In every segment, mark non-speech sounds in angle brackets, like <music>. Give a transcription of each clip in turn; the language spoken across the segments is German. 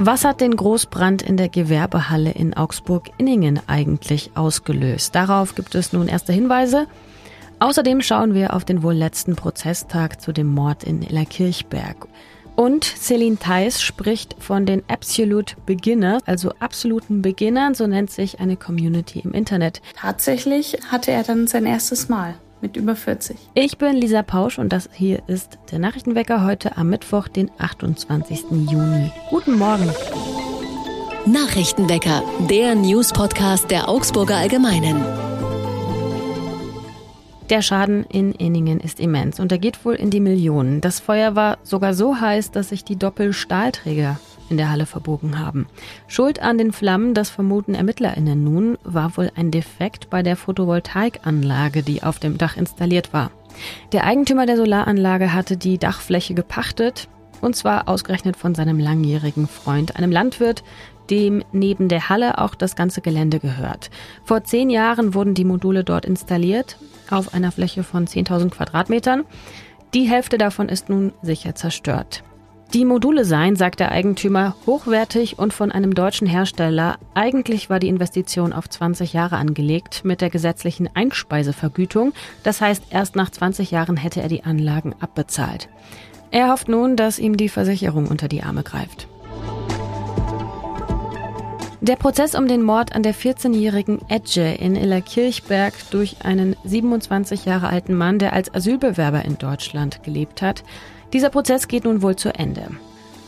Was hat den Großbrand in der Gewerbehalle in Augsburg-Inningen eigentlich ausgelöst? Darauf gibt es nun erste Hinweise. Außerdem schauen wir auf den wohl letzten Prozesstag zu dem Mord in Illerkirchberg. Und Celine Theis spricht von den Absolute Beginners, also absoluten Beginnern, so nennt sich eine Community im Internet. Tatsächlich hatte er dann sein erstes Mal mit über 40. Ich bin Lisa Pausch und das hier ist der Nachrichtenwecker heute am Mittwoch, den 28. Juni. Guten Morgen. Nachrichtenwecker, der News-Podcast der Augsburger Allgemeinen. Der Schaden in Inningen ist immens und er geht wohl in die Millionen. Das Feuer war sogar so heiß, dass sich die Doppelstahlträger in der Halle verbogen haben. Schuld an den Flammen, das vermuten ErmittlerInnen nun, war wohl ein Defekt bei der Photovoltaikanlage, die auf dem Dach installiert war. Der Eigentümer der Solaranlage hatte die Dachfläche gepachtet, und zwar ausgerechnet von seinem langjährigen Freund, einem Landwirt, dem neben der Halle auch das ganze Gelände gehört. Vor zehn Jahren wurden die Module dort installiert, auf einer Fläche von 10.000 Quadratmetern. Die Hälfte davon ist nun sicher zerstört. Die Module seien, sagt der Eigentümer, hochwertig und von einem deutschen Hersteller. Eigentlich war die Investition auf 20 Jahre angelegt mit der gesetzlichen Einspeisevergütung. Das heißt, erst nach 20 Jahren hätte er die Anlagen abbezahlt. Er hofft nun, dass ihm die Versicherung unter die Arme greift. Der Prozess um den Mord an der 14-jährigen Edge in Illerkirchberg durch einen 27 Jahre alten Mann, der als Asylbewerber in Deutschland gelebt hat, dieser Prozess geht nun wohl zu Ende.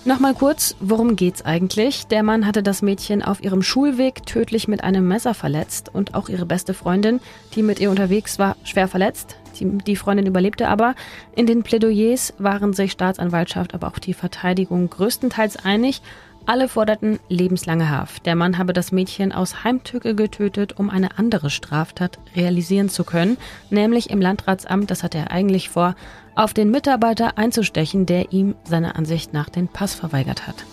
Nochmal kurz, worum geht's eigentlich? Der Mann hatte das Mädchen auf ihrem Schulweg tödlich mit einem Messer verletzt und auch ihre beste Freundin, die mit ihr unterwegs war, schwer verletzt. Die, die Freundin überlebte aber. In den Plädoyers waren sich Staatsanwaltschaft, aber auch die Verteidigung größtenteils einig. Alle forderten lebenslange Haft. Der Mann habe das Mädchen aus Heimtücke getötet, um eine andere Straftat realisieren zu können, nämlich im Landratsamt, das hatte er eigentlich vor, auf den Mitarbeiter einzustechen, der ihm seiner Ansicht nach den Pass verweigert hat.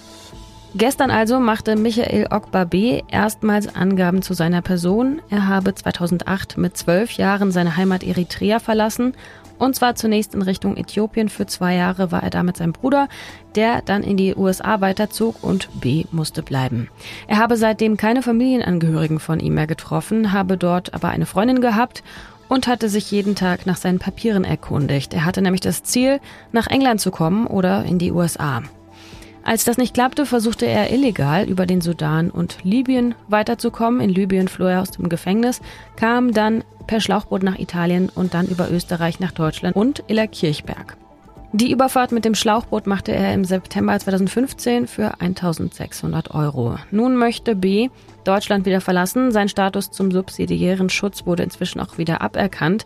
Gestern also machte Michael Okbabe erstmals Angaben zu seiner Person. Er habe 2008 mit zwölf Jahren seine Heimat Eritrea verlassen und zwar zunächst in Richtung Äthiopien. Für zwei Jahre war er da mit seinem Bruder, der dann in die USA weiterzog und B musste bleiben. Er habe seitdem keine Familienangehörigen von ihm mehr getroffen, habe dort aber eine Freundin gehabt und hatte sich jeden Tag nach seinen Papieren erkundigt. Er hatte nämlich das Ziel, nach England zu kommen oder in die USA. Als das nicht klappte, versuchte er illegal über den Sudan und Libyen weiterzukommen. In Libyen floh er aus dem Gefängnis, kam dann per Schlauchboot nach Italien und dann über Österreich nach Deutschland und Illerkirchberg. Die Überfahrt mit dem Schlauchboot machte er im September 2015 für 1600 Euro. Nun möchte B Deutschland wieder verlassen. Sein Status zum subsidiären Schutz wurde inzwischen auch wieder aberkannt.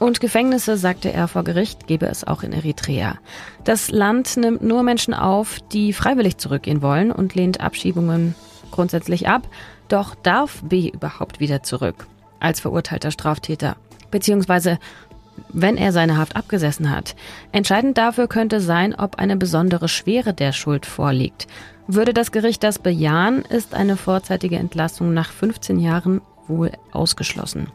Und Gefängnisse, sagte er vor Gericht, gebe es auch in Eritrea. Das Land nimmt nur Menschen auf, die freiwillig zurückgehen wollen und lehnt Abschiebungen grundsätzlich ab. Doch darf B überhaupt wieder zurück als verurteilter Straftäter? Beziehungsweise wenn er seine Haft abgesessen hat. Entscheidend dafür könnte sein, ob eine besondere Schwere der Schuld vorliegt. Würde das Gericht das bejahen, ist eine vorzeitige Entlassung nach 15 Jahren wohl ausgeschlossen.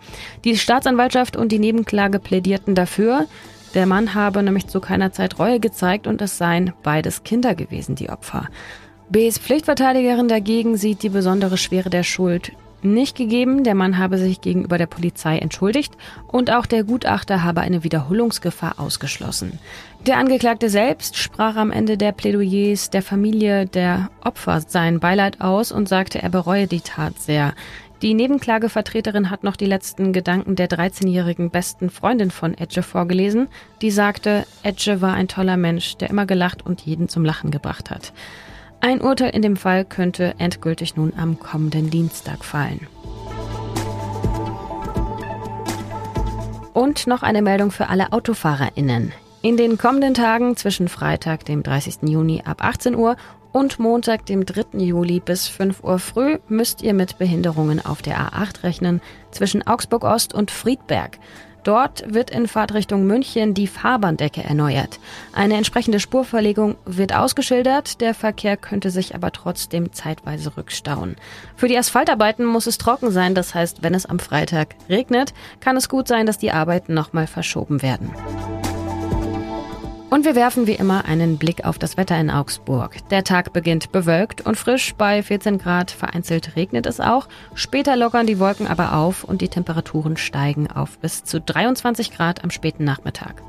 Die Staatsanwaltschaft und die Nebenklage plädierten dafür, der Mann habe nämlich zu keiner Zeit Reue gezeigt und es seien beides Kinder gewesen, die Opfer. Bs Pflichtverteidigerin dagegen sieht die besondere Schwere der Schuld nicht gegeben. Der Mann habe sich gegenüber der Polizei entschuldigt und auch der Gutachter habe eine Wiederholungsgefahr ausgeschlossen. Der Angeklagte selbst sprach am Ende der Plädoyers der Familie der Opfer sein Beileid aus und sagte, er bereue die Tat sehr. Die Nebenklagevertreterin hat noch die letzten Gedanken der 13-jährigen besten Freundin von Edge vorgelesen, die sagte, Edge war ein toller Mensch, der immer gelacht und jeden zum Lachen gebracht hat. Ein Urteil in dem Fall könnte endgültig nun am kommenden Dienstag fallen. Und noch eine Meldung für alle AutofahrerInnen. In den kommenden Tagen zwischen Freitag, dem 30. Juni ab 18 Uhr und Montag, dem 3. Juli bis 5 Uhr früh müsst ihr mit Behinderungen auf der A8 rechnen zwischen Augsburg Ost und Friedberg. Dort wird in Fahrtrichtung München die Fahrbahndecke erneuert. Eine entsprechende Spurverlegung wird ausgeschildert, der Verkehr könnte sich aber trotzdem zeitweise rückstauen. Für die Asphaltarbeiten muss es trocken sein, das heißt, wenn es am Freitag regnet, kann es gut sein, dass die Arbeiten nochmal verschoben werden. Und wir werfen wie immer einen Blick auf das Wetter in Augsburg. Der Tag beginnt bewölkt und frisch bei 14 Grad. Vereinzelt regnet es auch. Später lockern die Wolken aber auf und die Temperaturen steigen auf bis zu 23 Grad am späten Nachmittag.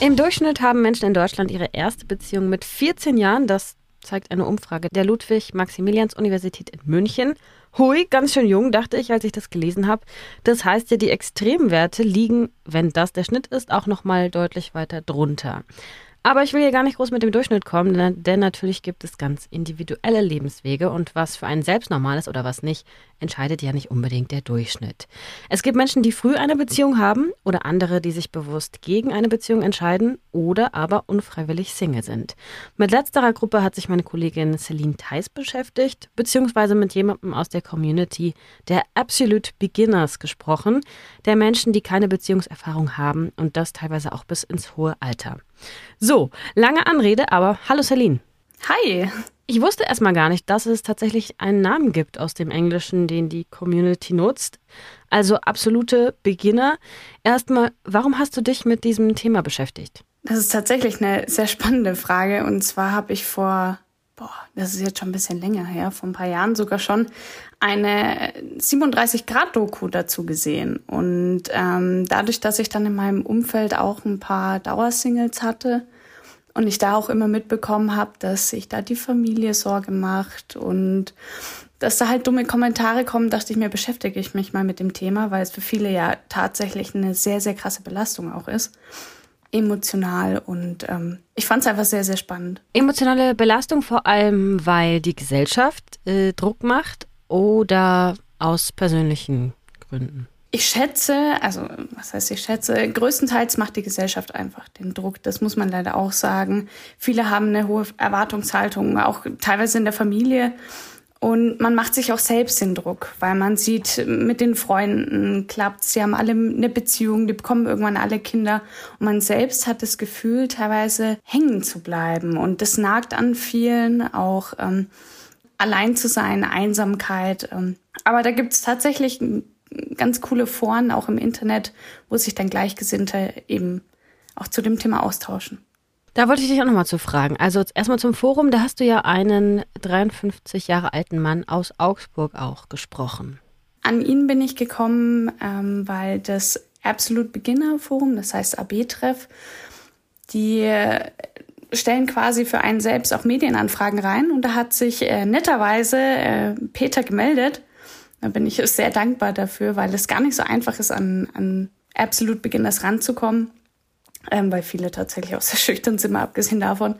Im Durchschnitt haben Menschen in Deutschland ihre erste Beziehung mit 14 Jahren. Das zeigt eine Umfrage der Ludwig-Maximilians-Universität in München. Hui, ganz schön jung, dachte ich, als ich das gelesen habe. Das heißt ja, die Extremwerte liegen, wenn das der Schnitt ist, auch nochmal deutlich weiter drunter. Aber ich will hier gar nicht groß mit dem Durchschnitt kommen, denn natürlich gibt es ganz individuelle Lebenswege und was für einen selbst normal ist oder was nicht, entscheidet ja nicht unbedingt der Durchschnitt. Es gibt Menschen, die früh eine Beziehung haben oder andere, die sich bewusst gegen eine Beziehung entscheiden oder aber unfreiwillig Single sind. Mit letzterer Gruppe hat sich meine Kollegin Celine Theis beschäftigt, beziehungsweise mit jemandem aus der Community der Absolute Beginners gesprochen, der Menschen, die keine Beziehungserfahrung haben und das teilweise auch bis ins hohe Alter. So, lange Anrede, aber hallo Celine. Hi. Ich wusste erstmal gar nicht, dass es tatsächlich einen Namen gibt aus dem Englischen, den die Community nutzt. Also absolute Beginner. Erstmal, warum hast du dich mit diesem Thema beschäftigt? Das ist tatsächlich eine sehr spannende Frage. Und zwar habe ich vor, boah, das ist jetzt schon ein bisschen länger her, vor ein paar Jahren sogar schon, eine 37-Grad-Doku dazu gesehen. Und ähm, dadurch, dass ich dann in meinem Umfeld auch ein paar Dauersingles hatte, und ich da auch immer mitbekommen habe, dass sich da die Familie Sorge macht und dass da halt dumme Kommentare kommen, dachte ich mir, beschäftige ich mich mal mit dem Thema, weil es für viele ja tatsächlich eine sehr, sehr krasse Belastung auch ist. Emotional und ähm, ich fand es einfach sehr, sehr spannend. Emotionale Belastung vor allem, weil die Gesellschaft äh, Druck macht oder aus persönlichen Gründen? Ich schätze, also was heißt ich schätze, größtenteils macht die Gesellschaft einfach den Druck. Das muss man leider auch sagen. Viele haben eine hohe Erwartungshaltung, auch teilweise in der Familie. Und man macht sich auch selbst den Druck, weil man sieht, mit den Freunden klappt sie haben alle eine Beziehung, die bekommen irgendwann alle Kinder. Und man selbst hat das Gefühl, teilweise hängen zu bleiben. Und das nagt an vielen, auch ähm, allein zu sein, Einsamkeit. Ähm. Aber da gibt es tatsächlich ganz coole Foren auch im Internet, wo sich dann Gleichgesinnte eben auch zu dem Thema austauschen. Da wollte ich dich auch nochmal zu fragen. Also erstmal zum Forum, da hast du ja einen 53 Jahre alten Mann aus Augsburg auch gesprochen. An ihn bin ich gekommen, ähm, weil das Absolute Beginner Forum, das heißt AB-Treff, die stellen quasi für einen selbst auch Medienanfragen rein. Und da hat sich äh, netterweise äh, Peter gemeldet da bin ich <laughs> sehr dankbar dafür, weil es gar nicht so einfach ist, an, an Absolute Beginners ranzukommen, ähm, weil viele tatsächlich auch sehr <laughs> schüchtern sind, mal abgesehen davon.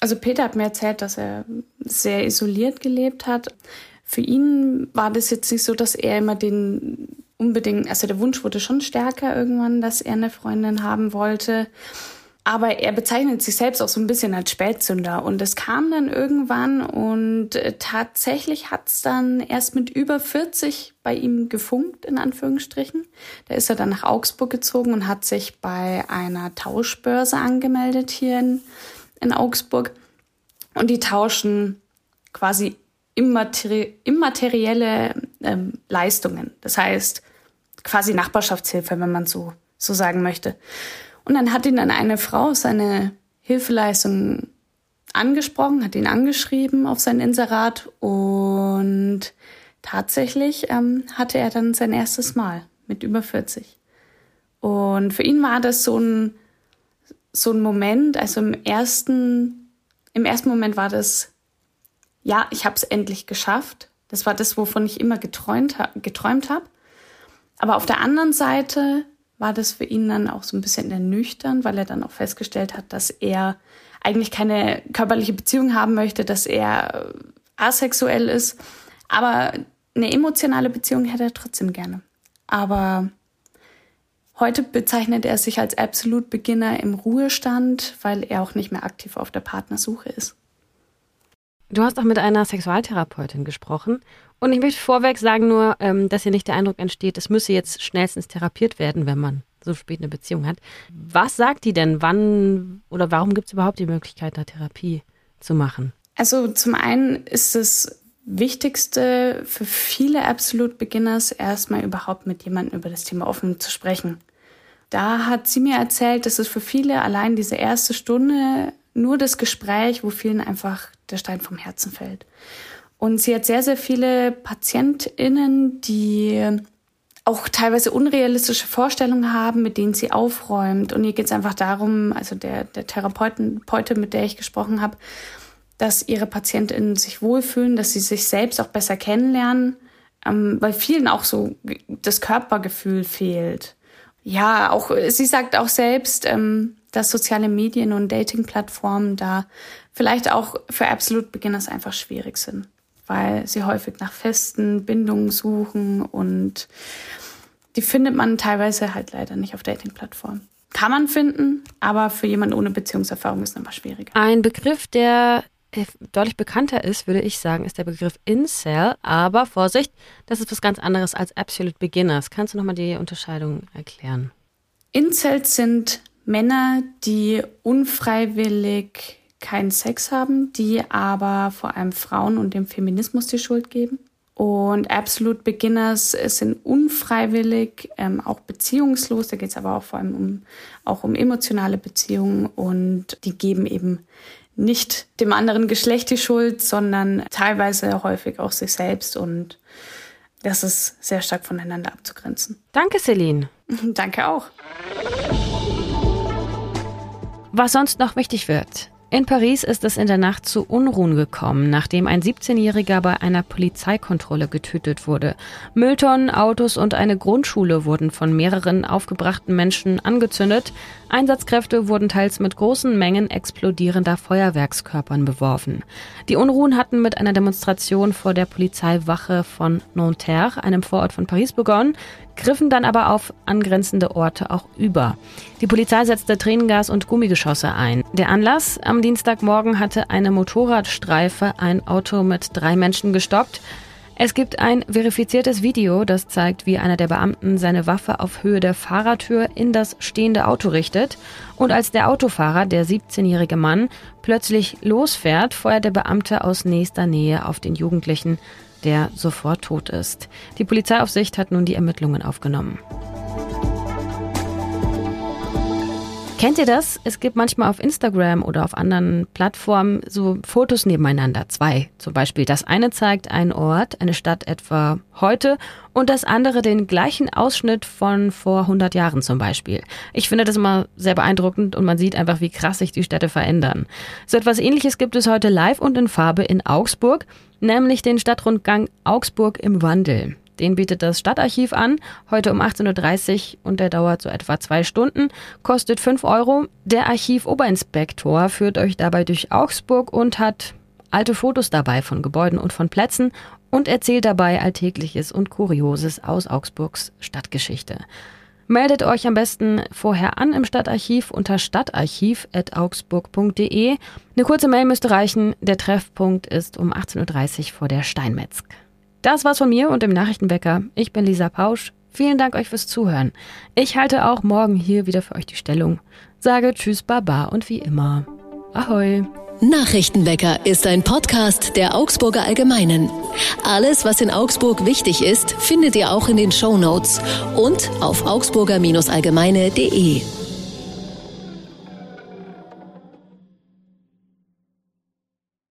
Also Peter hat mir erzählt, dass er sehr isoliert gelebt hat. Für ihn war das jetzt nicht so, dass er immer den unbedingt, also der Wunsch wurde schon stärker irgendwann, dass er eine Freundin haben wollte. Aber er bezeichnet sich selbst auch so ein bisschen als Spätzünder. Und es kam dann irgendwann und äh, tatsächlich hat es dann erst mit über 40 bei ihm gefunkt, in Anführungsstrichen. Da ist er dann nach Augsburg gezogen und hat sich bei einer Tauschbörse angemeldet hier in, in Augsburg. Und die tauschen quasi immateri immaterielle ähm, Leistungen. Das heißt quasi Nachbarschaftshilfe, wenn man so, so sagen möchte. Und dann hat ihn dann eine Frau seine Hilfeleistung angesprochen, hat ihn angeschrieben auf sein Inserat und tatsächlich ähm, hatte er dann sein erstes Mal mit über 40. Und für ihn war das so ein, so ein Moment, also im ersten, im ersten Moment war das, ja, ich habe es endlich geschafft. Das war das, wovon ich immer geträumt, geträumt habe. Aber auf der anderen Seite war das für ihn dann auch so ein bisschen ernüchternd, weil er dann auch festgestellt hat, dass er eigentlich keine körperliche Beziehung haben möchte, dass er asexuell ist. Aber eine emotionale Beziehung hätte er trotzdem gerne. Aber heute bezeichnet er sich als absolut Beginner im Ruhestand, weil er auch nicht mehr aktiv auf der Partnersuche ist. Du hast auch mit einer Sexualtherapeutin gesprochen. Und ich möchte vorweg sagen nur, ähm, dass hier nicht der Eindruck entsteht, es müsse jetzt schnellstens therapiert werden, wenn man so spät eine Beziehung hat. Was sagt die denn? Wann oder warum gibt es überhaupt die Möglichkeit, da Therapie zu machen? Also zum einen ist das Wichtigste für viele Absolute Beginners erstmal überhaupt mit jemandem über das Thema offen zu sprechen. da hat sie mir erzählt, dass es für viele allein diese erste Stunde nur das Gespräch, wo vielen einfach der Stein vom Herzen fällt. Und sie hat sehr, sehr viele PatientInnen, die auch teilweise unrealistische Vorstellungen haben, mit denen sie aufräumt. Und ihr geht es einfach darum, also der, der Therapeutin, mit der ich gesprochen habe, dass ihre PatientInnen sich wohlfühlen, dass sie sich selbst auch besser kennenlernen, ähm, weil vielen auch so das Körpergefühl fehlt. Ja, auch sie sagt auch selbst, ähm, dass soziale Medien und Dating-Plattformen da vielleicht auch für Absolute Beginners einfach schwierig sind, weil sie häufig nach festen Bindungen suchen und die findet man teilweise halt leider nicht auf Dating-Plattformen. Kann man finden, aber für jemanden ohne Beziehungserfahrung ist es immer schwieriger. Ein Begriff, der äh, deutlich bekannter ist, würde ich sagen, ist der Begriff Incel. Aber Vorsicht, das ist was ganz anderes als Absolute Beginners. Kannst du nochmal die Unterscheidung erklären? Incels sind Männer, die unfreiwillig keinen Sex haben, die aber vor allem Frauen und dem Feminismus die Schuld geben. Und Absolute Beginners sind unfreiwillig, ähm, auch beziehungslos. Da geht es aber auch vor allem um, auch um emotionale Beziehungen und die geben eben nicht dem anderen Geschlecht die Schuld, sondern teilweise häufig auch sich selbst und das ist sehr stark voneinander abzugrenzen. Danke, Celine. <laughs> Danke auch. Was sonst noch wichtig wird. In Paris ist es in der Nacht zu Unruhen gekommen, nachdem ein 17-Jähriger bei einer Polizeikontrolle getötet wurde. Mülltonnen, Autos und eine Grundschule wurden von mehreren aufgebrachten Menschen angezündet. Einsatzkräfte wurden teils mit großen Mengen explodierender Feuerwerkskörpern beworfen. Die Unruhen hatten mit einer Demonstration vor der Polizeiwache von Nanterre, einem Vorort von Paris, begonnen griffen dann aber auf angrenzende Orte auch über. Die Polizei setzte Tränengas und Gummigeschosse ein. Der Anlass am Dienstagmorgen hatte eine Motorradstreife ein Auto mit drei Menschen gestoppt. Es gibt ein verifiziertes Video, das zeigt, wie einer der Beamten seine Waffe auf Höhe der Fahrertür in das stehende Auto richtet. Und als der Autofahrer, der 17-jährige Mann, plötzlich losfährt, feuert der Beamte aus nächster Nähe auf den Jugendlichen der sofort tot ist. Die Polizeiaufsicht hat nun die Ermittlungen aufgenommen. Kennt ihr das? Es gibt manchmal auf Instagram oder auf anderen Plattformen so Fotos nebeneinander, zwei zum Beispiel. Das eine zeigt einen Ort, eine Stadt etwa heute und das andere den gleichen Ausschnitt von vor 100 Jahren zum Beispiel. Ich finde das immer sehr beeindruckend und man sieht einfach, wie krass sich die Städte verändern. So etwas ähnliches gibt es heute live und in Farbe in Augsburg, nämlich den Stadtrundgang Augsburg im Wandel. Den bietet das Stadtarchiv an, heute um 18.30 Uhr und der dauert so etwa zwei Stunden, kostet 5 Euro. Der Archivoberinspektor führt euch dabei durch Augsburg und hat alte Fotos dabei von Gebäuden und von Plätzen und erzählt dabei Alltägliches und Kurioses aus Augsburgs Stadtgeschichte. Meldet euch am besten vorher an im Stadtarchiv unter stadtarchiv.augsburg.de. Eine kurze Mail müsste reichen. Der Treffpunkt ist um 18.30 Uhr vor der Steinmetzg. Das war's von mir und dem Nachrichtenwecker. Ich bin Lisa Pausch. Vielen Dank euch fürs Zuhören. Ich halte auch morgen hier wieder für euch die Stellung. Sage Tschüss, Baba und wie immer. Ahoi. Nachrichtenwecker ist ein Podcast der Augsburger Allgemeinen. Alles, was in Augsburg wichtig ist, findet ihr auch in den Show Notes und auf augsburger-allgemeine.de.